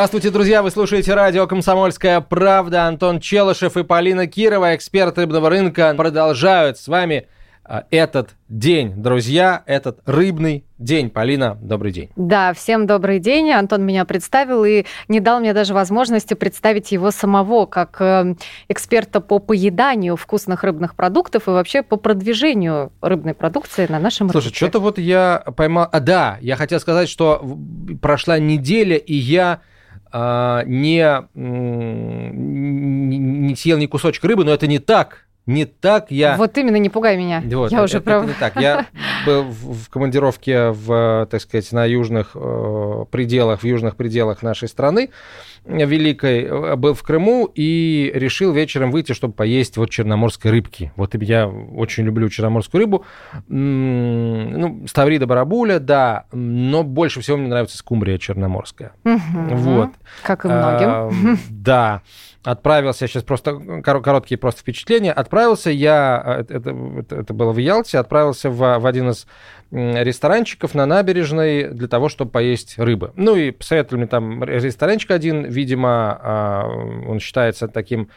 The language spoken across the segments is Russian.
Здравствуйте, друзья! Вы слушаете радио «Комсомольская правда». Антон Челышев и Полина Кирова, эксперт рыбного рынка, продолжают с вами а, этот день, друзья, этот рыбный день. Полина, добрый день. Да, всем добрый день. Антон меня представил и не дал мне даже возможности представить его самого как э, эксперта по поеданию вкусных рыбных продуктов и вообще по продвижению рыбной продукции на нашем Слушай, рынке. что-то вот я поймал... А, да, я хотел сказать, что прошла неделя, и я не, не съел ни кусочек рыбы, но это не так. Не так я... Вот именно, не пугай меня. Вот, я это, уже это, прав... это не так. Я был в, командировке в, так сказать, на южных э, пределах, в южных пределах нашей страны великой, э, был в Крыму и решил вечером выйти, чтобы поесть вот черноморской рыбки. Вот я очень люблю черноморскую рыбу. Ну, ставрида барабуля, да, но больше всего мне нравится скумбрия черноморская. Угу. Вот. Как и многим. А, да отправился, сейчас просто короткие просто впечатления, отправился я, э, это, это, это было в Ялте, отправился в, в один из ресторанчиков на набережной для того, чтобы поесть рыбы. Ну и посоветовали мне там ресторанчик один, видимо, а, он считается таким,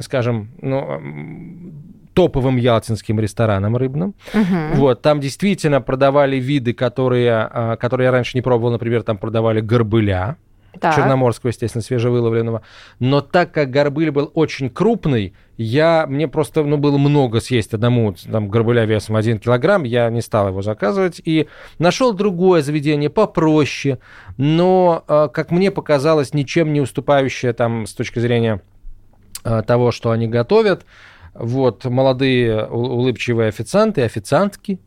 скажем, ну, топовым ялтинским рестораном рыбным. Uh-huh. Вот, там действительно продавали виды, которые, а, которые я раньше не пробовал, например, там продавали горбыля, так. черноморского, естественно, свежевыловленного. Но так как горбыль был очень крупный, я, мне просто ну, было много съесть одному там, горбыля весом 1 килограмм, я не стал его заказывать. И нашел другое заведение попроще, но, а, как мне показалось, ничем не уступающее там, с точки зрения а, того, что они готовят. Вот, молодые улыбчивые официанты, официантки,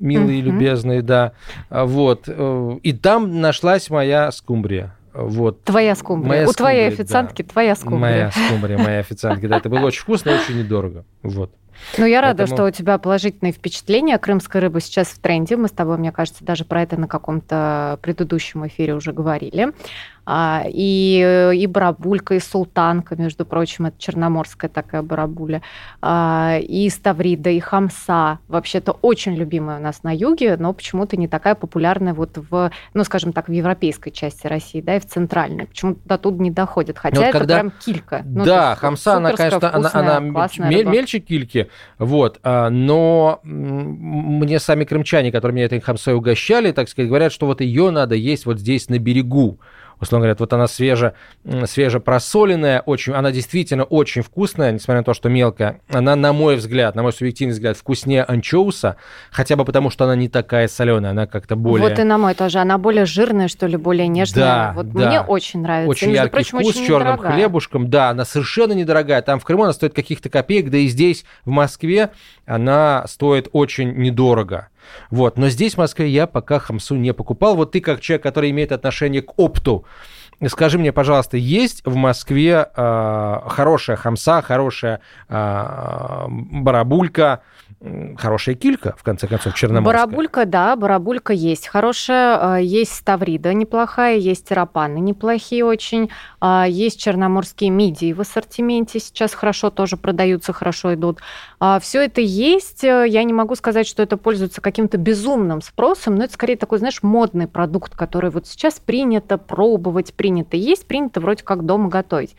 милые, uh-huh. любезные, да. Вот. Э, и там нашлась моя скумбрия. Вот. Твоя скумбрия. Моя У скумбрия, твоей официантки да. твоя скумбрия. Моя скумбрия, моя официантки. Да, это было очень вкусно и очень недорого. Вот. Ну, я рада, Поэтому... что у тебя положительные впечатления. Крымская рыба сейчас в тренде. Мы с тобой, мне кажется, даже про это на каком-то предыдущем эфире уже говорили. А, и, и барабулька, и султанка, между прочим, это черноморская такая барабуля, а, и ставрида, и хамса. Вообще-то очень любимая у нас на юге, но почему-то не такая популярная вот в, ну, скажем так, в европейской части России, да, и в центральной. Почему-то до туда не доходит, хотя вот это когда... прям килька. Ну, да, хамса, она, конечно, она, она мель, мельче кильки, вот, а, но мне сами крымчане, которые меня этой хамсой угощали, так сказать, говорят, что вот ее надо есть вот здесь на берегу условно говоря, вот она свеже, свеже просоленная, очень, она действительно очень вкусная, несмотря на то, что мелкая. Она, на мой взгляд, на мой субъективный взгляд, вкуснее анчоуса, хотя бы потому, что она не такая соленая, она как-то более... Вот и на мой тоже, она более жирная, что ли, более нежная. Да, вот да. мне очень нравится. Очень и, яркий прочим, вкус очень с черным недорогая. хлебушком, да, она совершенно недорогая. Там в Крыму она стоит каких-то копеек, да и здесь, в Москве, она стоит очень недорого. Вот. Но здесь, в Москве, я пока хамсу не покупал. Вот ты, как человек, который имеет отношение к опту, Скажи мне, пожалуйста, есть в Москве э, хорошая хамса, хорошая э, барабулька, хорошая килька, в конце концов, черноморская. Барабулька, да, барабулька есть. Хорошая, а, есть ставрида неплохая, есть рапаны неплохие очень, а, есть черноморские мидии в ассортименте, сейчас хорошо тоже продаются, хорошо идут. А, Все это есть, я не могу сказать, что это пользуется каким-то безумным спросом, но это скорее такой, знаешь, модный продукт, который вот сейчас принято пробовать, принято есть, принято вроде как дома готовить.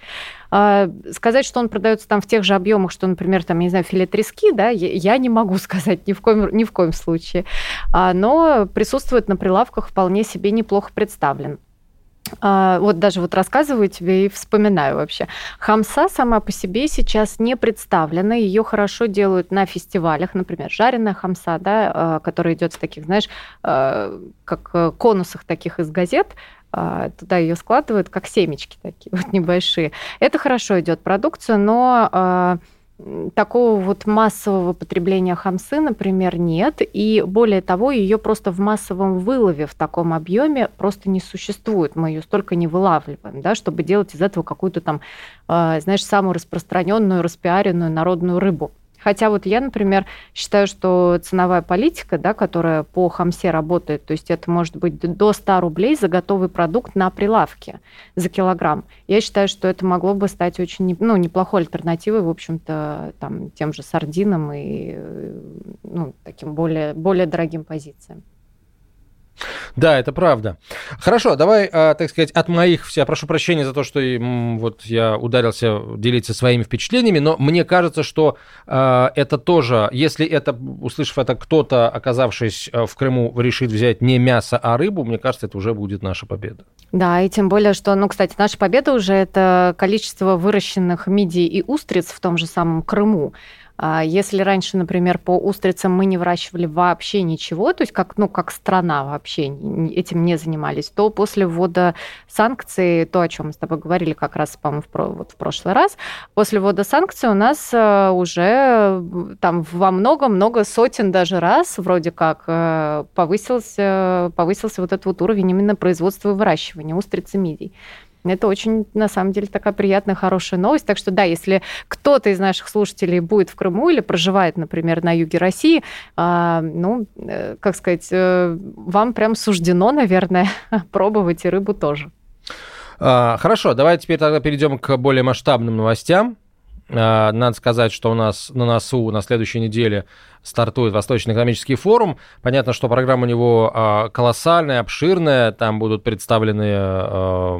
Сказать, что он продается там в тех же объемах, что, например, там, я не знаю, филе трески, да, я не могу сказать ни в коем, ни в коем случае. А, но присутствует на прилавках вполне себе неплохо представлен. А, вот даже вот рассказываю тебе и вспоминаю вообще. Хамса сама по себе сейчас не представлена, ее хорошо делают на фестивалях, например, жареная хамса, да, которая идет в таких, знаешь, как э, конусах таких из газет, а, туда ее складывают, как семечки такие вот небольшие. Это хорошо идет продукция, но а, такого вот массового потребления хамсы, например, нет. И более того, ее просто в массовом вылове в таком объеме просто не существует. Мы ее столько не вылавливаем, да, чтобы делать из этого какую-то там, а, знаешь, самую распространенную, распиаренную народную рыбу. Хотя вот я, например, считаю, что ценовая политика, да, которая по хамсе работает, то есть это может быть до 100 рублей за готовый продукт на прилавке за килограмм. Я считаю, что это могло бы стать очень ну, неплохой альтернативой, в общем-то, там, тем же сардинам и ну, таким более, более дорогим позициям. Да, это правда. Хорошо, давай, а, так сказать, от моих, я прошу прощения за то, что вот я ударился делиться своими впечатлениями, но мне кажется, что а, это тоже, если это, услышав это, кто-то, оказавшись а, в Крыму, решит взять не мясо, а рыбу, мне кажется, это уже будет наша победа. Да, и тем более, что, ну, кстати, наша победа уже это количество выращенных мидий и устриц в том же самом Крыму. А если раньше, например, по устрицам мы не выращивали вообще ничего, то есть как, ну, как страна вообще этим не занимались, то после ввода санкций, то, о чем мы с тобой говорили как раз, по-моему, в, вот в прошлый раз, после ввода санкций у нас э, уже там во много-много сотен даже раз вроде как э, повысился, повысился вот этот вот уровень именно производства и выращивания устриц и мидий. Это очень, на самом деле, такая приятная, хорошая новость. Так что, да, если кто-то из наших слушателей будет в Крыму или проживает, например, на юге России, а, ну, э, как сказать, э, вам прям суждено, наверное, пробовать и рыбу тоже. А, хорошо, давайте теперь тогда перейдем к более масштабным новостям. А, надо сказать, что у нас на носу на следующей неделе стартует Восточный экономический форум. Понятно, что программа у него а, колоссальная, обширная. Там будут представлены а,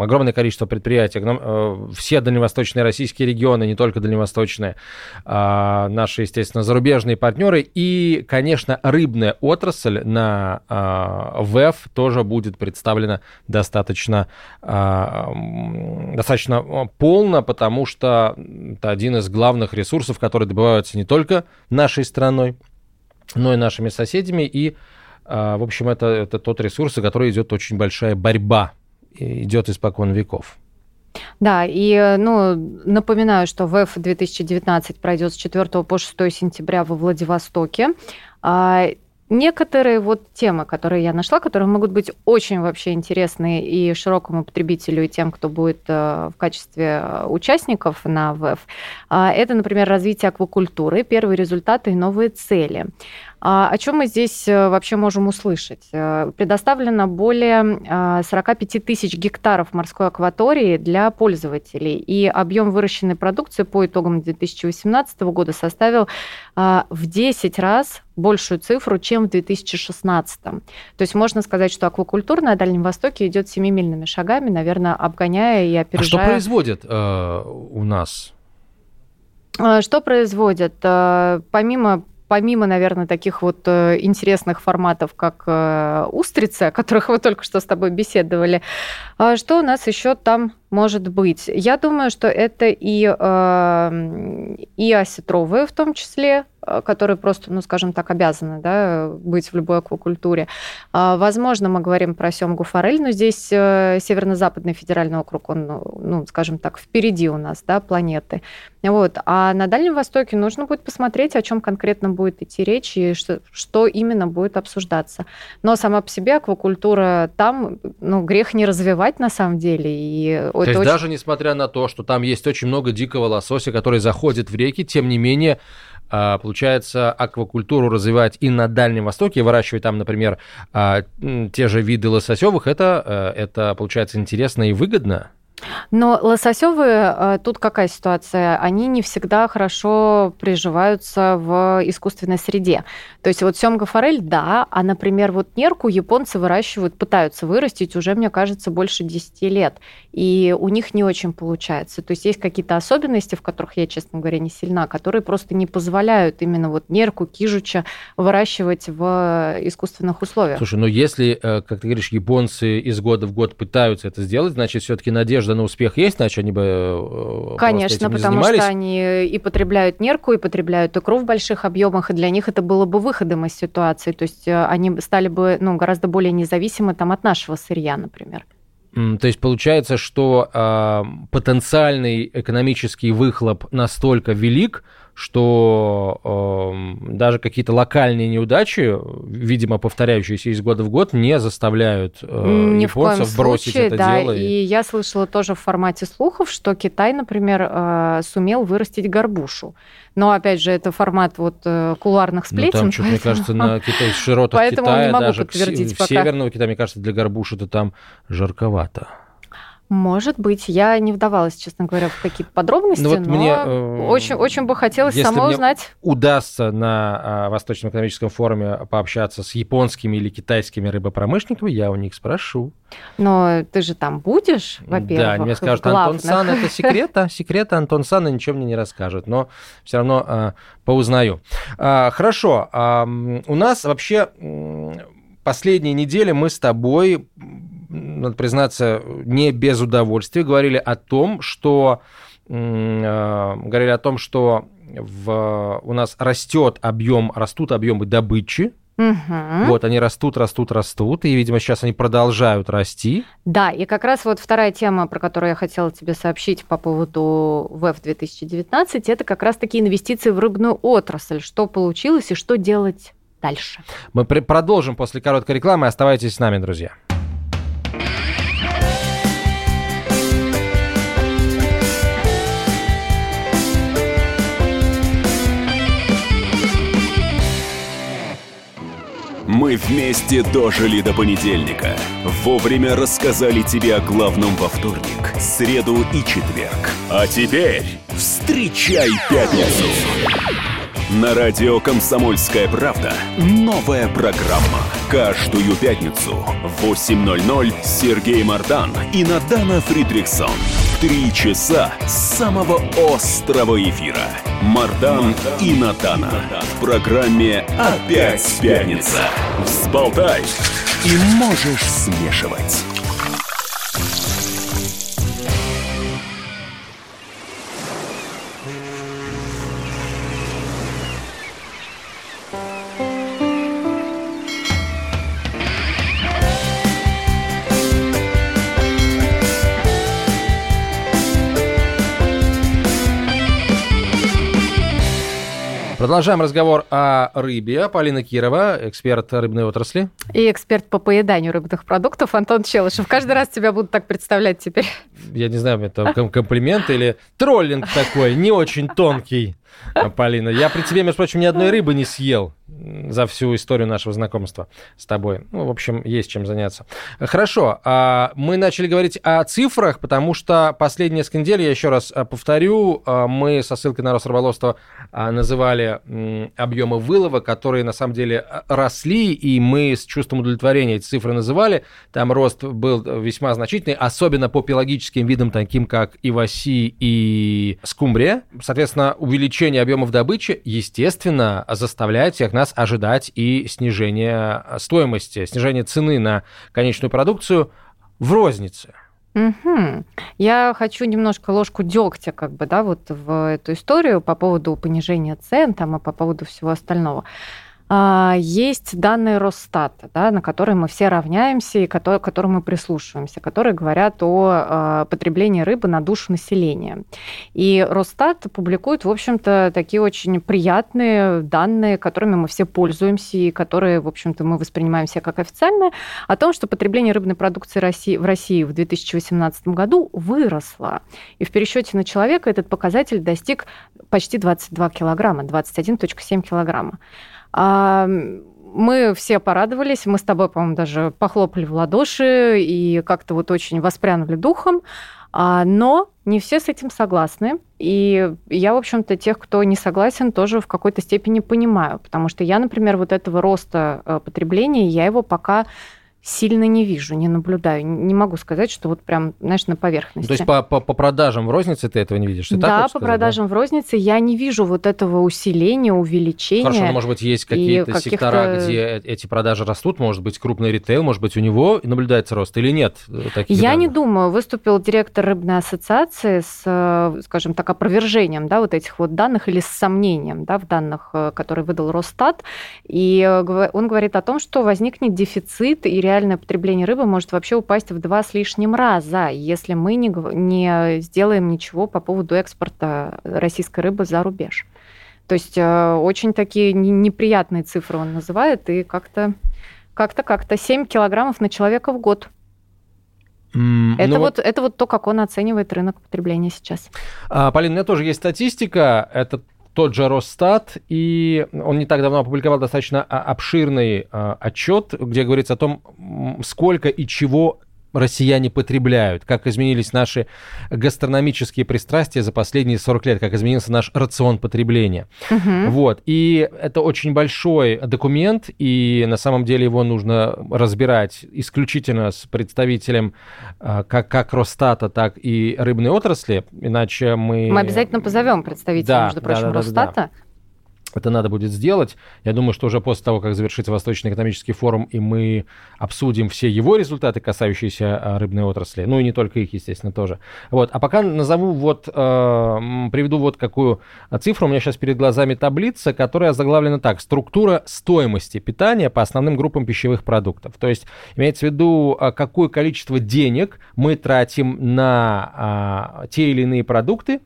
огромное количество предприятий. А, все дальневосточные российские регионы, не только дальневосточные, наши, естественно, зарубежные партнеры. И, конечно, рыбная отрасль на ВЭФ тоже будет представлена достаточно, достаточно полно, потому что это один из главных ресурсов, которые добываются не только нашей страной, но и нашими соседями. И, а, в общем, это, это тот ресурс, за который идет очень большая борьба, идет испокон веков. Да, и ну, напоминаю, что ВЭФ 2019 пройдет с 4 по 6 сентября во Владивостоке. Некоторые вот темы, которые я нашла, которые могут быть очень вообще интересны и широкому потребителю, и тем, кто будет э, в качестве э, участников на ВЭФ, а, это, например, развитие аквакультуры, первые результаты и новые цели. А о чем мы здесь э, вообще можем услышать? Э, предоставлено более 45 а, тысяч гектаров морской акватории для пользователей, и объем выращенной продукции по итогам 2018 года составил в 10 раз большую цифру, чем в 2016. То есть можно сказать, что аквакультура на Дальнем Востоке идет семимильными шагами, наверное, обгоняя и опережая... А что производят э, у нас? Что производят? Помимо помимо, наверное, таких вот э, интересных форматов, как э, устрицы, о которых вы только что с тобой беседовали, а что у нас еще там может быть? Я думаю, что это и, э, и осетровые в том числе, Э, которые просто, ну, скажем так, обязаны да, быть в любой аквакультуре. А, возможно, мы говорим про семгу форель, но здесь э, Северно-Западный федеральный округ, он, ну, ну, скажем так, впереди у нас, да, планеты. Вот. А на Дальнем Востоке нужно будет посмотреть, о чем конкретно будет идти речь и что, что именно будет обсуждаться. Но сама по себе аквакультура там, ну, грех не развивать на самом деле. И то есть очень... даже несмотря на то, что там есть очень много дикого лосося, который заходит в реки, тем не менее а, получается, аквакультуру развивать и на Дальнем Востоке, выращивать там, например, а, те же виды лососевых, это, э, это получается интересно и выгодно? Но лососевые, э, тут какая ситуация? Они не всегда хорошо приживаются в искусственной среде. То есть вот семга форель, да, а, например, вот нерку японцы выращивают, пытаются вырастить уже, мне кажется, больше 10 лет. И у них не очень получается. То есть есть какие-то особенности, в которых я, честно говоря, не сильна, которые просто не позволяют именно вот нерку, кижуча выращивать в искусственных условиях. Слушай, но если, э, как ты говоришь, японцы из года в год пытаются это сделать, значит, все-таки надежда надежда на успех есть, иначе они бы э, Конечно, потому что они и потребляют нерку, и потребляют икру в больших объемах, и для них это было бы выходом из ситуации. То есть э, они стали бы ну, гораздо более независимы там, от нашего сырья, например. То есть получается, что э, потенциальный экономический выхлоп настолько велик, что э, даже какие-то локальные неудачи, видимо, повторяющиеся из года в год, не заставляют э, Ни японцев бросить случае, это да, дело. И... и я слышала тоже в формате слухов, что Китай, например, э, сумел вырастить горбушу. Но, опять же, это формат вот э, кулуарных сплетен. Ну, там, что, мне кажется, на Китай, широтах поэтому Китая, даже в, в северного Китая, мне кажется, для горбуши-то там жарковато. Может быть. Я не вдавалась, честно говоря, в какие-то подробности, ну, вот но мне, э, очень, очень бы хотелось самой узнать. удастся на а, Восточном экономическом форуме пообщаться с японскими или китайскими рыбопромышленниками, я у них спрошу. Но ты же там будешь, во-первых. Да, мне скажут, Антон Сан, это секрет, а секрет Антон Сан ничего мне не расскажет, но все равно а, поузнаю. А, хорошо, а, у нас вообще последние недели мы с тобой надо признаться, не без удовольствия, говорили о том, что э, говорили о том, что в, у нас растет объем, растут объемы добычи, Угу. Вот, они растут, растут, растут, и, видимо, сейчас они продолжают расти. Да, и как раз вот вторая тема, про которую я хотела тебе сообщить по поводу ВЭФ 2019, это как раз такие инвестиции в рыбную отрасль. Что получилось и что делать дальше? Мы продолжим после короткой рекламы. Оставайтесь с нами, друзья. Мы вместе дожили до понедельника. Вовремя рассказали тебе о главном во вторник, среду и четверг. А теперь встречай пятницу! На радио «Комсомольская правда» новая программа. Каждую пятницу в 8.00 Сергей Мардан и Надана Фридриксон. Три часа самого острого эфира. Мардан и Натана. В программе «Опять пятница». Взболтай и можешь смешивать. Продолжаем разговор о рыбе. Полина Кирова, эксперт рыбной отрасли. И эксперт по поеданию рыбных продуктов Антон Челышев. Каждый раз тебя будут так представлять теперь. Я не знаю, это комплимент или троллинг такой, не очень тонкий, Полина. Я при тебе, между прочим, ни одной рыбы не съел за всю историю нашего знакомства с тобой. Ну, в общем, есть чем заняться. Хорошо, а, мы начали говорить о цифрах, потому что последние несколько недель, я еще раз а, повторю, а, мы со ссылкой на Росрыболовство называли объемы вылова, которые на самом деле росли, и мы с чувством удовлетворения эти цифры называли. Там рост был весьма значительный, особенно по пелагическим видам, таким как иваси и скумбрия. Соответственно, увеличение объемов добычи, естественно, заставляет всех нас ожидать и снижение стоимости, снижение цены на конечную продукцию в рознице. Угу. Я хочу немножко ложку дегтя, как бы, да, вот в эту историю по поводу понижения цен там и по поводу всего остального. А, есть данные Росстата, да, на которые мы все равняемся и к которым мы прислушиваемся, которые говорят о а, потреблении рыбы на душу населения. И Росстат публикует, в общем-то, такие очень приятные данные, которыми мы все пользуемся и которые, в общем-то, мы воспринимаем все как официальные, о том, что потребление рыбной продукции в России в 2018 году выросло. И в пересчете на человека этот показатель достиг почти 22 килограмма, 21,7 килограмма. А, мы все порадовались, мы с тобой, по-моему, даже похлопали в ладоши и как-то вот очень воспрянули духом, а, но не все с этим согласны. И я, в общем-то, тех, кто не согласен, тоже в какой-то степени понимаю, потому что я, например, вот этого роста э, потребления, я его пока сильно не вижу, не наблюдаю. Не могу сказать, что вот прям, знаешь, на поверхности. То есть по, по, по продажам в рознице ты этого не видишь? Ты да, по сказать, продажам да? в рознице я не вижу вот этого усиления, увеличения. Хорошо, но, может быть, есть какие-то сектора, где э, эти продажи растут, может быть, крупный ритейл, может быть, у него наблюдается рост или нет э, таких Я данных? не думаю. Выступил директор рыбной ассоциации с, э, скажем так, опровержением да, вот этих вот данных или с сомнением да, в данных, которые выдал Росстат. И он говорит о том, что возникнет дефицит и реальное потребление рыбы может вообще упасть в два с лишним раза, если мы не, не сделаем ничего по поводу экспорта российской рыбы за рубеж. То есть э, очень такие неприятные цифры он называет, и как-то как-то как-то 7 килограммов на человека в год. Mm, это, ну вот, вот, это вот то, как он оценивает рынок потребления сейчас. А, Полин, у меня тоже есть статистика. Это тот же Росстат, и он не так давно опубликовал достаточно а, обширный а, отчет, где говорится о том, сколько и чего россияне потребляют, как изменились наши гастрономические пристрастия за последние 40 лет, как изменился наш рацион потребления. Угу. Вот. И это очень большой документ, и на самом деле его нужно разбирать исключительно с представителем а, как, как Росстата, так и рыбной отрасли, иначе мы... Мы обязательно позовем представителя, да, между прочим, да, да, Росстата. Да, да. Это надо будет сделать. Я думаю, что уже после того, как завершится Восточный экономический форум, и мы обсудим все его результаты, касающиеся а, рыбной отрасли, ну и не только их, естественно, тоже. Вот. А пока назову вот, э, приведу вот какую цифру. У меня сейчас перед глазами таблица, которая заглавлена так. Структура стоимости питания по основным группам пищевых продуктов. То есть имеется в виду, а, какое количество денег мы тратим на а, те или иные продукты,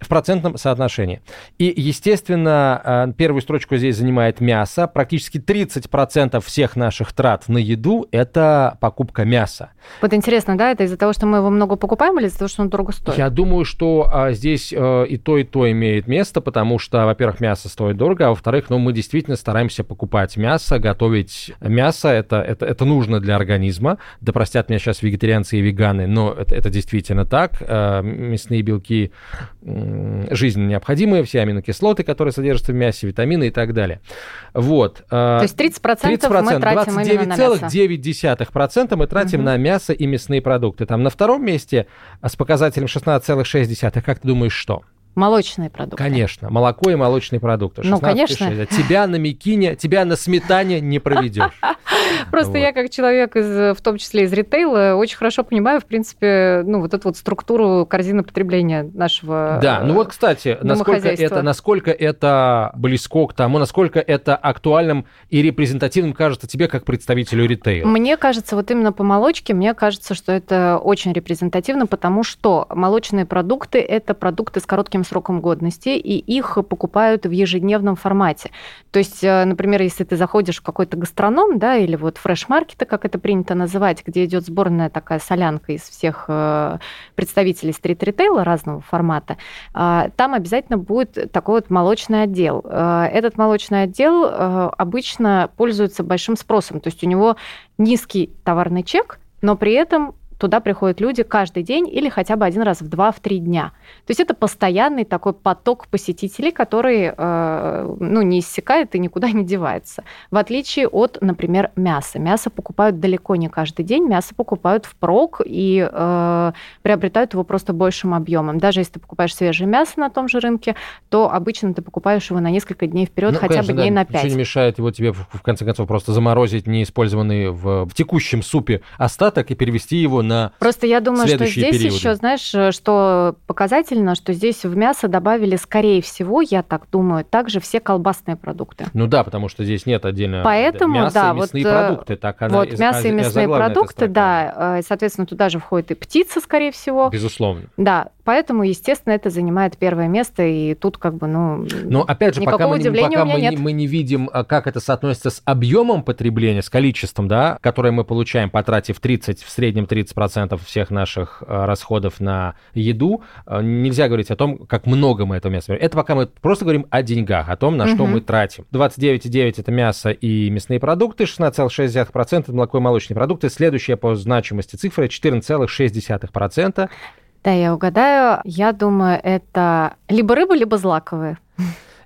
в процентном соотношении. И, естественно, э, первую строчку здесь занимает мясо. Практически 30% всех наших трат на еду – это покупка мяса. Вот интересно, да, это из-за того, что мы его много покупаем или из-за того, что он дорого стоит? Я думаю, что а, здесь а, и то, и то имеет место, потому что, во-первых, мясо стоит дорого, а во-вторых, ну, мы действительно стараемся покупать мясо, готовить мясо, это, это, это нужно для организма. Да простят меня сейчас вегетарианцы и веганы, но это, это действительно так. А, мясные белки жизненно необходимые, все аминокислоты, которые содержатся в мясе, витамины и так далее. Вот. То есть 30%, 30% мы тратим 29,9% мы тратим угу. на мясо и мясные продукты. Там на втором месте с показателем 16,6%, как ты думаешь, что? Молочные продукты. Конечно, молоко и молочные продукты. Ну, конечно. 6. Тебя на мекине, тебя на сметане не проведешь. Просто я как человек, из, в том числе из ритейла, очень хорошо понимаю, в принципе, ну, вот эту вот структуру корзины потребления нашего Да, ну вот, кстати, насколько это, насколько это близко к тому, насколько это актуальным и репрезентативным кажется тебе как представителю ритейла? Мне кажется, вот именно по молочке, мне кажется, что это очень репрезентативно, потому что молочные продукты – это продукты с коротким сроком годности, и их покупают в ежедневном формате. То есть, э, например, если ты заходишь в какой-то гастроном, да, или вот фреш-маркета, как это принято называть, где идет сборная такая солянка из всех э, представителей стрит-ритейла разного формата, э, там обязательно будет такой вот молочный отдел. Этот молочный отдел обычно пользуется большим спросом, то есть у него низкий товарный чек, но при этом туда приходят люди каждый день или хотя бы один раз в два-три дня. То есть это постоянный такой поток посетителей, который э, ну, не иссякает и никуда не девается. В отличие от, например, мяса. Мясо покупают далеко не каждый день, мясо покупают впрок и э, приобретают его просто большим объемом. Даже если ты покупаешь свежее мясо на том же рынке, то обычно ты покупаешь его на несколько дней вперед, ну, хотя конечно, бы дней да, на 5. Ничего не мешает его тебе, в конце концов, просто заморозить неиспользованный в, в текущем супе остаток и перевести его на Просто я думаю, что здесь периоды. еще, знаешь, э, что показательно, что здесь в мясо добавили, скорее всего, я так думаю, также все колбасные продукты. Ну да, потому что здесь нет отдельно Поэтому, мясо да, и мясные вот, э, продукты. Так она вот мясо и мясные продукты, да, э, соответственно, туда же входит и птица, скорее всего. Безусловно. Да, поэтому, естественно, это занимает первое место, и тут как бы, ну, Но опять же, пока, мы, пока мы, не, мы не видим, как это соотносится с объемом потребления, с количеством, да, которое мы получаем, потратив 30, в среднем 30% всех наших э, расходов на еду, э, нельзя говорить о том, как много мы этого мяса. Это пока мы просто говорим о деньгах, о том, на угу. что мы тратим. 29,9 это мясо и мясные продукты, 16,6% это молоко и молочные продукты. Следующая по значимости цифра 14,6%. Да, я угадаю. Я думаю, это либо рыба, либо злаковые.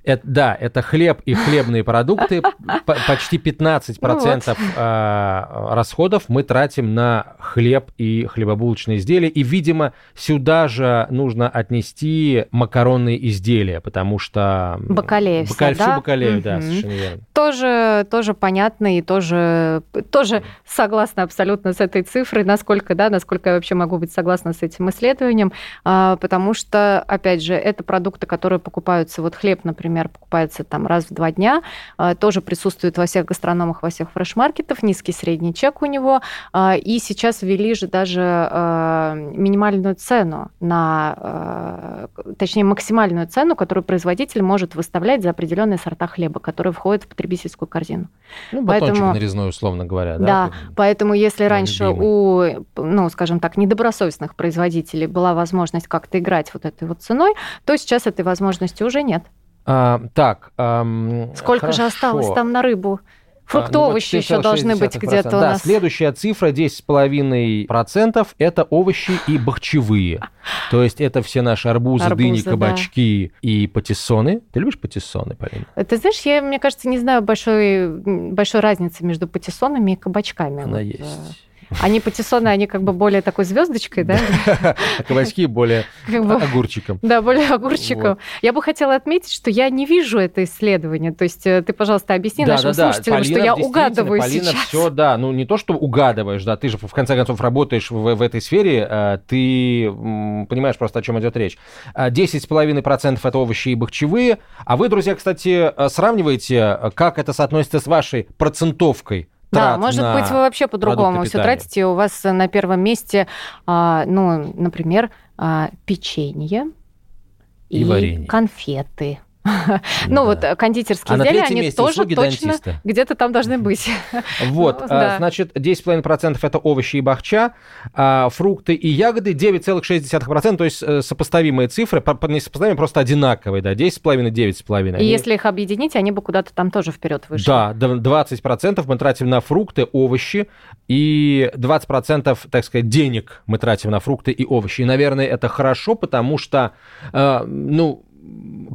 Это, да, это хлеб и хлебные продукты. Почти 15% ну а, расходов мы тратим на хлеб и хлебобулочные изделия. И, видимо, сюда же нужно отнести макаронные изделия, потому что... Бакалея Бакаль... да? бакалею, да, совершенно верно. Тоже, тоже понятно и тоже, тоже согласна абсолютно с этой цифрой, насколько, да, насколько я вообще могу быть согласна с этим исследованием, а, потому что, опять же, это продукты, которые покупаются, вот хлеб, например, например, покупается там раз в два дня, а, тоже присутствует во всех гастрономах, во всех фреш-маркетах, низкий средний чек у него. А, и сейчас ввели же даже а, минимальную цену на, точнее, максимальную цену, которую производитель может выставлять за определенные сорта хлеба, которые входят в потребительскую корзину. Ну, поэтому, нарезной, условно говоря. Да, да поэтому если раньше любимый. у, ну, скажем так, недобросовестных производителей была возможность как-то играть вот этой вот ценой, то сейчас этой возможности уже нет. А, так. Эм, Сколько хорошо. же осталось там на рыбу? Фрукты, ну, овощи еще должны быть где-то у да, нас. следующая цифра 10,5% это овощи и бахчевые. То есть это все наши арбузы, Арбузы, дыни, да. кабачки и патиссоны. Ты любишь патиссоны, Полина? Ты знаешь, я, мне кажется, не знаю большой, большой разницы между патиссонами и кабачками. Она Вот, э, есть. Они патиссоны, они как бы более такой звездочкой, да? А кабачки более огурчиком. Да, более огурчиком. Я бы хотела отметить, что я не вижу это исследование. То есть э, ты, пожалуйста, объясни нашим слушателям, что я угадываю Полина все, да, ну не то, что угадываешь, да, ты же в конце концов работаешь в, этой сфере, э, ты понимаешь просто, о чем идет речь. А, 10,5% это овощи и бахчевые, а вы, друзья, кстати, э, сравниваете, э, как это соотносится с вашей процентовкой Да, может на быть, вы вообще по-другому все питания. тратите. У вас на первом месте, а, ну, например, а, печенье И варенье. конфеты. Ну вот э, кондитерские А изделия, они тоже точно где-то там должны быть. Вот, а, значит, 10,5% это овощи и бахча, а фрукты и ягоды 9,6%, то есть э, сопоставимые цифры, не сопоставимые, просто одинаковые, да, 10,5, 9,5. И если их объединить, они бы куда-то там тоже вперед вышли. Да, д- 20% мы тратим на фрукты, овощи, и 20%, так сказать, денег мы тратим на фрукты и овощи. И, наверное, это хорошо, потому что, э, ну,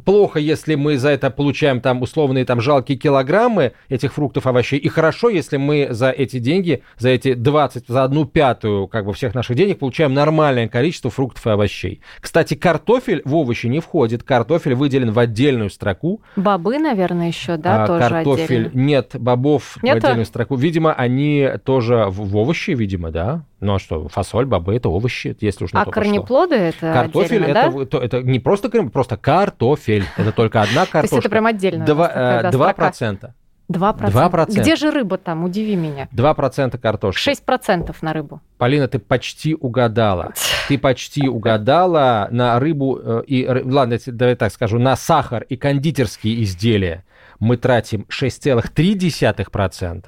плохо, если мы за это получаем там условные там жалкие килограммы этих фруктов, овощей, и хорошо, если мы за эти деньги, за эти 20, за одну пятую как бы всех наших денег получаем нормальное количество фруктов и овощей. Кстати, картофель в овощи не входит, картофель выделен в отдельную строку, Бобы, наверное, еще, да, а, тоже картофель отдельно. нет, бобов в Нету? отдельную строку. Видимо, они тоже в, в овощи, видимо, да. Ну а что, фасоль, бобы это овощи, если уж на А то пошло. корнеплоды это Картофель отдельно, это, да? в- то- это не просто крем, просто картофель. Это только одна То картошка. есть это прям отдельно. Два э, процента. Два Два процента. Где же рыба там? Удиви меня. Два процента картошки. Шесть процентов на рыбу. Полина, ты почти угадала. Ты почти угадала на рыбу э, и... Ладно, давай так скажу. На сахар и кондитерские изделия мы тратим 6,3%.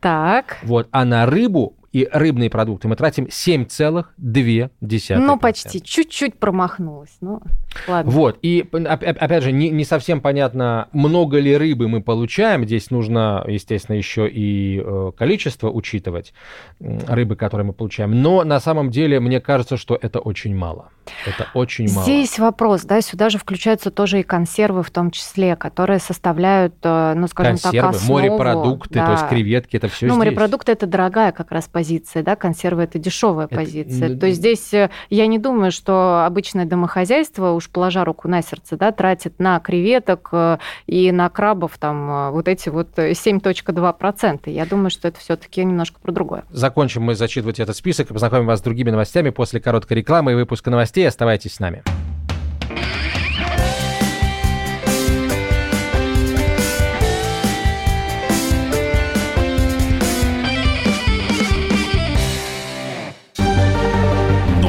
Так. Вот, а на рыбу и рыбные продукты мы тратим 7,2%. Ну, почти. Чуть-чуть промахнулась. Ну, ладно. Вот, и опять же, не, не совсем понятно, много ли рыбы мы получаем. Здесь нужно, естественно, еще и э, количество учитывать рыбы, которые мы получаем. Но на самом деле, мне кажется, что это очень мало. Это очень мало. Здесь вопрос, да, сюда же включаются тоже и консервы в том числе, которые составляют, э, ну, скажем так, Консервы, основу. морепродукты, то есть Да. креветки, это все ну, здесь. морепродукты это дорогая как раз позиция, да, консервы это дешевая Это, позиция. То есть здесь э, я не думаю, что обычное домохозяйство, уж положа руку на сердце, да, тратит на креветок э, и на крабов там э, вот эти вот э, 7,2%. Я думаю, что это все-таки немножко про другое. Закончим мы зачитывать этот список и познакомим вас с другими новостями после короткой рекламы и выпуска новостей. Оставайтесь с нами.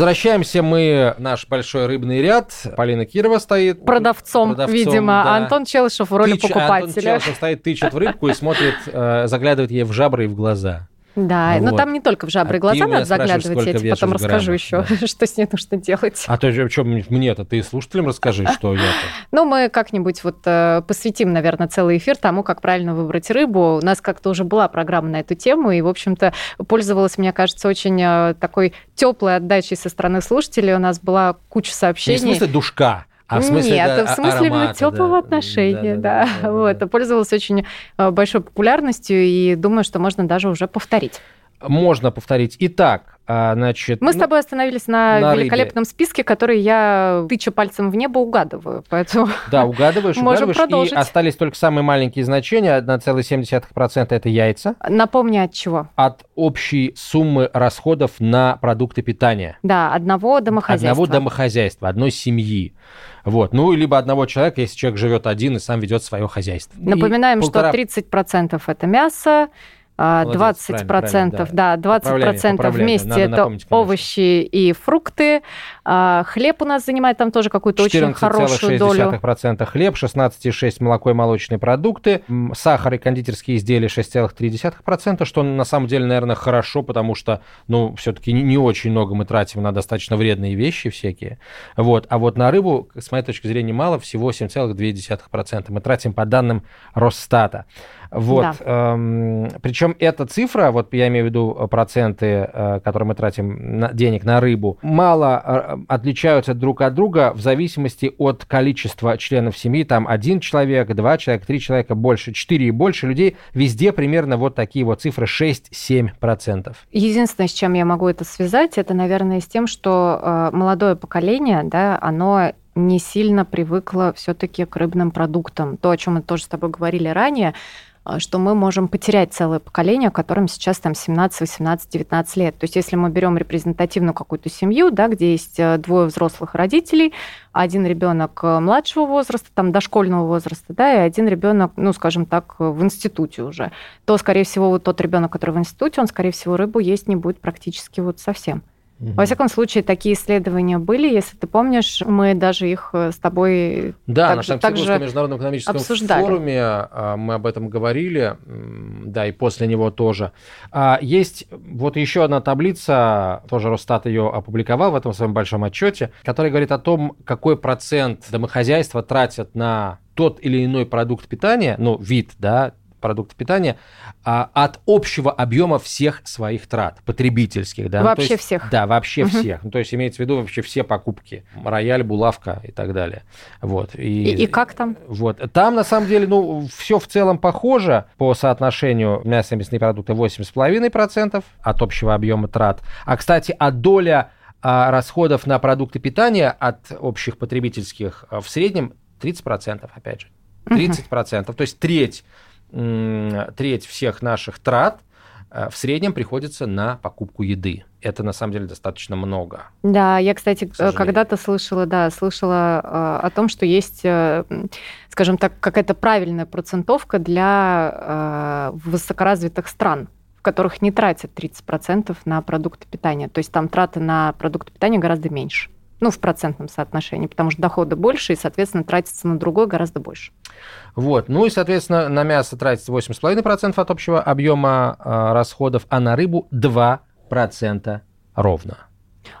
Возвращаемся мы наш большой рыбный ряд. Полина Кирова стоит. Продавцом, Продавцом, видимо, да. Антон Челышев в роли Тыч- Антон покупателя. Челышев стоит, тычет в рыбку и смотрит, э, заглядывает ей в жабры и в глаза. Да, Вот. но там не только в жабры А глаза надо заглядывать, я тебе потом расскажу еще, что с ней нужно делать. А то что мне-то? Ты слушателям расскажи, что я Ну, мы как-нибудь вот э, посвятим, наверное, целый эфир тому, как правильно выбрать рыбу. У нас как-то уже была программа на эту тему, и, в общем-то, пользовалась, мне кажется, очень э, такой теплой отдачей со стороны слушателей. У нас была куча Не в сообщений. смысле душка, А в смысле, Нет, да, в смысле аромата, теплого да. отношения, Да, да. да, да, вот, да. пользовалась очень э, большой популярностью и думаю, что можно даже уже повторить. Можно повторить. Итак, а, значит... Мы с ну, тобой остановились на, на рыбе. великолепном списке, который я, тыча пальцем в небо, угадываю. Поэтому Да, угадываешь, угадываешь. продолжить. И остались только самые маленькие значения. 1,7% это яйца. напомни от чего. От общей суммы расходов на продукты питания. Да, одного домохозяйства. Одного домохозяйства, одной семьи. Вот. Ну, либо одного человека, если человек живет один и сам ведет свое хозяйство. И Напоминаем, полтора- что 30% это мясо, Молодец, 20%, правильно, правильно, да, 20% Поправляем, поправляем, вместе надо это напомнить, конечно. овощи и фрукты. А, Хлеб у нас занимает там тоже какую-то очень хорошую долю. 14,6% хлеб, 16,6% молоко и молочные продукты, сахар и кондитерские изделия 6,3%, что на самом деле, наверное, хорошо, потому что, ну, все-таки не, не очень много мы тратим на достаточно вредные вещи всякие. Вот. А вот на рыбу, с моей точки зрения, мало, всего 7,2%. Мы тратим по данным Росстата. Вот. причем эта цифра, вот я имею в виду э, проценты, э, которые мы тратим на, денег на рыбу, мало э, отличаются друг от друга в зависимости от количества членов семьи. Там один человек, два человека, три человека, больше, четыре и больше людей. Везде примерно вот такие вот цифры 6-7%. Единственное, с чем я могу это связать, это, наверное, с тем, что молодое поколение, да, оно не сильно привыкло все-таки к рыбным продуктам. То, о чем мы тоже с тобой говорили ранее, что мы можем потерять целое поколение, которым сейчас там 17, 18, 19 лет. То есть если мы берем репрезентативную какую-то семью, да, где есть э, двое взрослых родителей, один ребенок э, младшего возраста, там дошкольного возраста, да, и один ребенок, ну, скажем так, в институте уже, то, скорее всего, вот тот ребенок, который в институте, он, скорее всего, рыбу есть не будет практически вот совсем. Во всяком случае, такие исследования были, если ты помнишь, мы даже их э, с тобой Да, так на Санкт-Петербургском международном экономическом обсуждали. форуме а, мы об этом говорили, да, и после него тоже. А, Есть вот еще одна таблица, тоже Росстат ее опубликовал в этом своем большом отчете, которая говорит о том, какой процент домохозяйства тратят на тот или иной продукт питания, ну, вид, да, продукт питания, а, от общего объема всех своих трат, потребительских, да. Ну, Вообще есть- всех. Да, вообще Мгм. всех. Ну, то есть имеется в виду вообще все покупки. Рояль, булавка и так далее. Вот. И, и как там? Вот. Там, на самом деле, ну, все в целом похоже по соотношению мясо и мясные продукты 8,5% от общего объема трат. А, кстати, а доля а, расходов на продукты питания от общих потребительских а, в среднем 30%, опять же. 30%. То есть треть, треть всех наших трат а, в среднем приходится на покупку еды. Это, на самом деле, достаточно много. Да, я, кстати, когда-то слышала, да, слышала э, о том, что есть, э, скажем так, какая-то правильная процентовка для э, высокоразвитых стран, в которых не тратят 30% на продукты питания. То есть там траты на продукты питания гораздо меньше. Ну, в процентном соотношении, потому что доходы больше, и, соответственно, тратится на другое гораздо больше. Вот. Ну и, соответственно, на мясо тратится 8,5% от общего объема а, расходов, а на рыбу 2% ровно.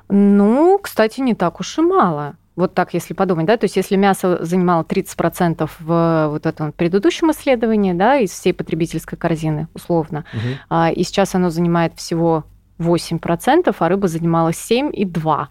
Ну, кстати, не так уж и мало. Вот так, если подумать, да, то есть если мясо занимало 30% в вот этом предыдущем исследовании, да, из всей потребительской корзины, условно, а, и сейчас оно занимает всего 8%, а рыба занимала 7,2%.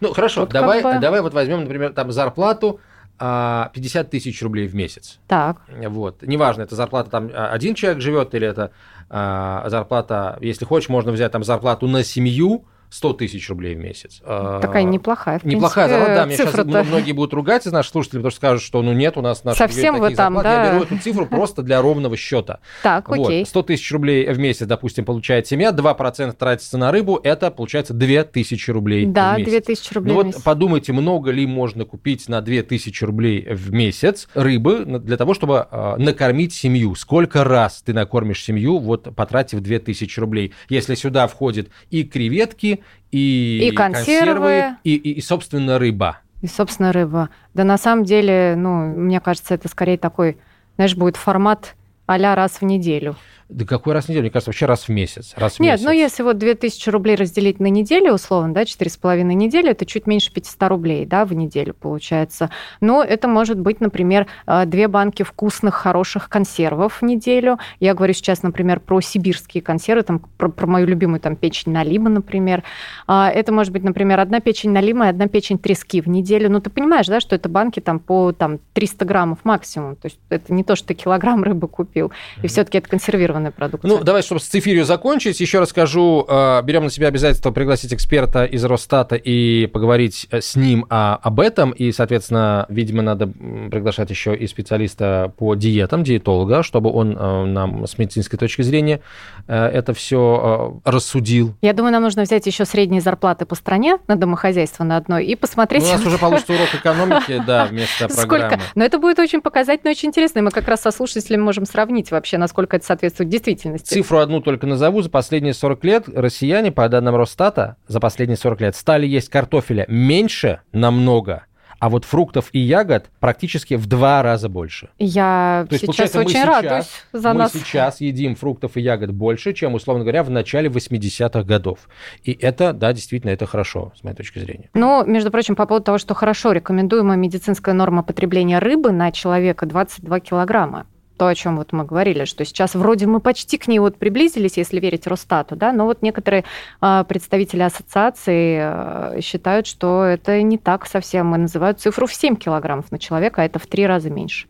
Ну, хорошо, Вот как давай, бы- давай вот возьмем, например, там зарплату а, 50 тысяч рублей в месяц. Так, Вот. Неважно, это зарплата там а, один человек живет или это а, зарплата, если хочешь, можно взять там зарплату на семью 100 тысяч рублей в месяц. А, такая неплохая, в Неплохая принципе, зарплата, да, мне сейчас многие будут ругать из наших слушателей, потому что скажут, что ну нет, у нас наши Совсем такие вы там, зарплаты. Я да. беру эту цифру просто для ровного счета. Так, окей. Вот, 100 тысяч рублей в месяц, допустим, получает семья, 2% тратится на рыбу, это получается 2000 рублей Да, в месяц. 2000 рублей Ну в вот месяц. подумайте, много ли можно купить на 2000 рублей в месяц рыбы для того, чтобы э, накормить семью? Сколько раз ты накормишь семью, вот потратив 2000 рублей? Если сюда входит и креветки, и, И консервы. и, и, и, собственно, рыба. И, собственно, рыба. Да на самом деле, ну, мне кажется, это скорее такой, знаешь, будет формат а раз в неделю. Да какой раз в неделю? Мне кажется, вообще раз в месяц. Раз в Нет, месяц. ну если вот 2000 рублей разделить на неделю, условно, да, 4,5 недели, это чуть меньше 500 рублей, да, в неделю получается. Но это может быть, например, э, две банки вкусных, хороших консервов в неделю. Я говорю сейчас, например, про сибирские консервы, там, про, про мою любимую там печень налима, например. А, Это может быть, например, одна печень налима и одна печень трески в неделю. Ну, ты понимаешь, да, что это банки там по там, 300 граммов максимум. То есть это не то, что ты килограмм рыбы купил. И все-таки это консервированная продукция. Ну, давай, чтобы с цифирью закончить, еще расскажу. э, Берем на себя обязательство пригласить эксперта из Росстата и поговорить э, с ним о- об этом. И, соответственно, видимо, надо приглашать еще и специалиста по диетам, диетолога, чтобы он э, нам с медицинской точки зрения это все рассудил. Я думаю, нам нужно взять еще средние зарплаты по стране на домохозяйство на одной и посмотреть... Ну, у нас уже получится урок экономики, да, вместо Сколько? программы. Но это будет очень показательно, очень интересно. И мы как раз со слушателями можем сравнить вообще, насколько это соответствует действительности. Цифру одну только назову. За последние 40 лет россияне, по данным Росстата, за последние 40 лет стали есть картофеля меньше намного, а вот фруктов и ягод практически в два раза больше. Я То есть, сейчас мы очень сейчас- радуюсь за Мы нас. сейчас едим фруктов и ягод больше, чем, условно говоря, в начале 80-х годов. И это, да, действительно, это хорошо, с моей точки зрения. Ну, между прочим, по поводу того, что хорошо рекомендуемая медицинская норма потребления рыбы на человека 22 килограмма. То, о чем вот мы говорили, что сейчас вроде мы почти к ней вот приблизились, если верить Росстату, да, но вот некоторые а, представители ассоциации а, считают, что это не так совсем, и называют цифру в 7 килограммов на человека, а это в три раза меньше.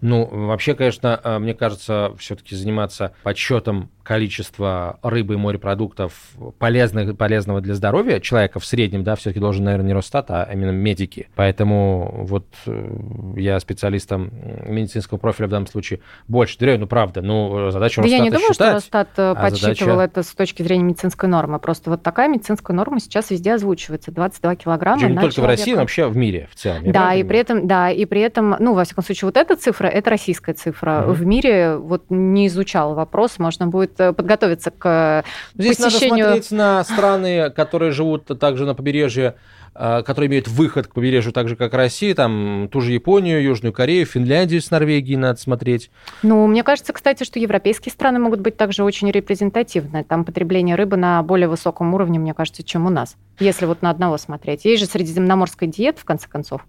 Ну, вообще, конечно, э, мне кажется, все-таки заниматься подсчетом количества рыбы и морепродуктов полезных, полезного для здоровья человека в среднем, да, все-таки должен, наверное, не Росстат, а именно медики. Поэтому вот э, я специалистом медицинского профиля в данном случае больше доверяю, ну, правда, ну, задача Да я Росстата не думаю, что считать. Росстат э, а подсчитывал задача- это с точки зрения медицинской нормы. Просто вот такая медицинская норма сейчас везде озвучивается. 22 килограмма Причем не только в человека. России, но вообще в мире в целом. Я Да, и при этом, да, и при этом, ну, во всяком случае, вот эта цифра, это российская цифра. Мгм. В мире вот не изучал вопрос, можно будет э, подготовиться к Здесь посещению- надо смотреть на страны, которые живут также на побережье, э, которые имеют выход к побережью так же, как Россия, там ту же Японию, Южную Корею, Финляндию с Норвегией надо смотреть. Ну, мне кажется, кстати, что европейские страны могут быть также очень репрезентативны. Там потребление рыбы на более высоком уровне, мне кажется, чем у нас. Если вот на одного смотреть. Есть же средиземноморская диета, в конце концов,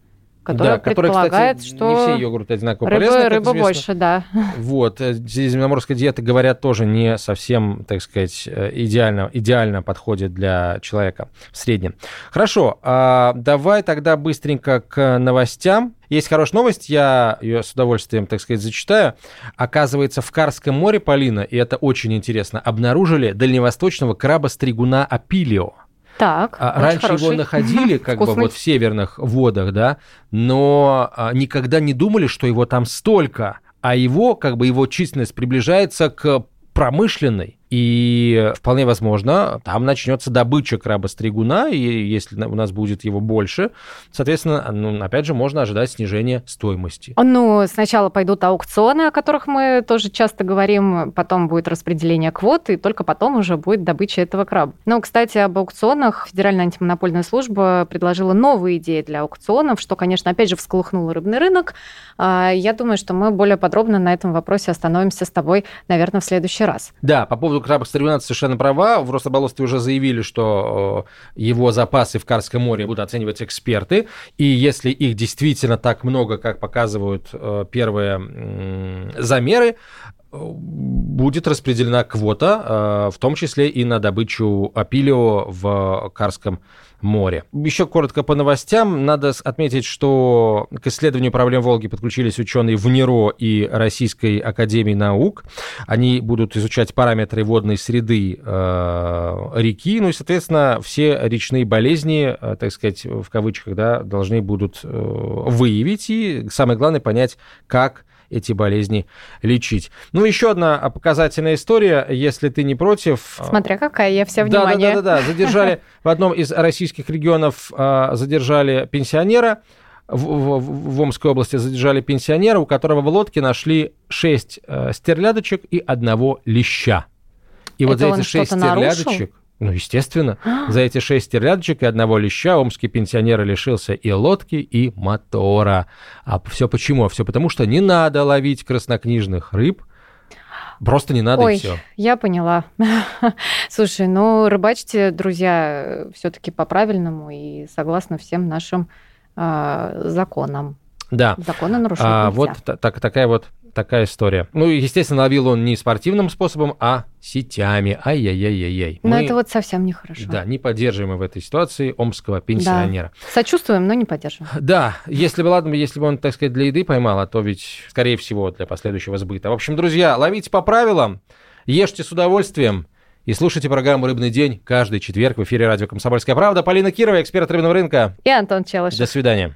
которая да, предполагает, кстати, что не все йогурты одинаково рыбы, полезны, известно. больше, да. Вот, э, средиземноморская диета, говорят, тоже не совсем, так сказать, э, идеально, идеально подходит для человека в среднем. Хорошо, а давай тогда быстренько к новостям. Есть хорошая новость, я ее с удовольствием, так сказать, зачитаю. Оказывается, в Карском море, Полина, и это очень интересно, обнаружили дальневосточного краба-стригуна апилио. Так, А Раньше его хороший. находили как бы вот в северных водах, да, но а, никогда не думали, что его там столько, а его, как бы его численность приближается к промышленной. И вполне возможно, там начнется добыча краба-стригуна, и если у нас будет его больше, соответственно, ну, опять же, можно ожидать снижения стоимости. Ну, сначала пойдут аукционы, о которых мы тоже часто говорим, потом будет распределение квот, и только потом уже будет добыча этого краба. Но, кстати, об аукционах Федеральная антимонопольная служба предложила новые идеи для аукционов, что, конечно, опять же всколыхнуло рыбный рынок. А, Я думаю, что мы более подробно на этом вопросе остановимся с тобой, наверное, в следующий раз. Да, по поводу краба стригуна ты совершенно права. В Рособолостве уже заявили, что э, его запасы в Карском море будут оценивать эксперты. И если их действительно так много, как показывают э, первые замеры, э, будет распределена квота, в том числе и на добычу апилио в Карском море. Еще коротко по новостям. Надо отметить, что к исследованию проблем Волги подключились ученые ВНИРО и Российской Академии Наук. Они будут изучать параметры водной среды э, реки, ну и, соответственно, все речные болезни, э, так сказать, в кавычках, да, должны будут э, выявить и, самое главное, понять, как эти болезни лечить. Ну, еще одна показательная история, если ты не против. Смотря какая, я вся внимание. да, да, да, задержали в одном из российских регионов а, задержали пенсионера. В, в- в Омской области задержали пенсионера, у которого в лодке нашли 6 стерлядочек и одного леща. И вот Это за он эти 6 что-то нарушил? Ну, естественно, за эти 6 стерлядочек и одного леща омский пенсионер лишился и лодки, и мотора. А все почему? Все потому, что не надо ловить краснокнижных рыб, Просто не надо Ой, и все. я поняла. Слушай, ну рыбачьте, друзья, все-таки по-правильному и согласно всем нашим э, законам. Да. Законы нарушать А, нельзя. вот та- так, такая вот такая история. Ну, и, естественно, ловил он не спортивным способом, а сетями. Ай-яй-яй-яй-яй. Но Мы, это вот совсем нехорошо. Да, не поддерживаем в этой ситуации омского пенсионера. Сочувствуем, но не поддерживаем. Да, если бы, ладно, если бы он, так сказать, для еды поймал, а то ведь, скорее всего, для последующего сбыта. В общем, друзья, ловите по правилам, ешьте с удовольствием и слушайте программу «Рыбный день» каждый четверг в эфире радио «Комсомольская правда». Полина Кирова, эксперт рыбного рынка. И Антон Челышев. До свидания.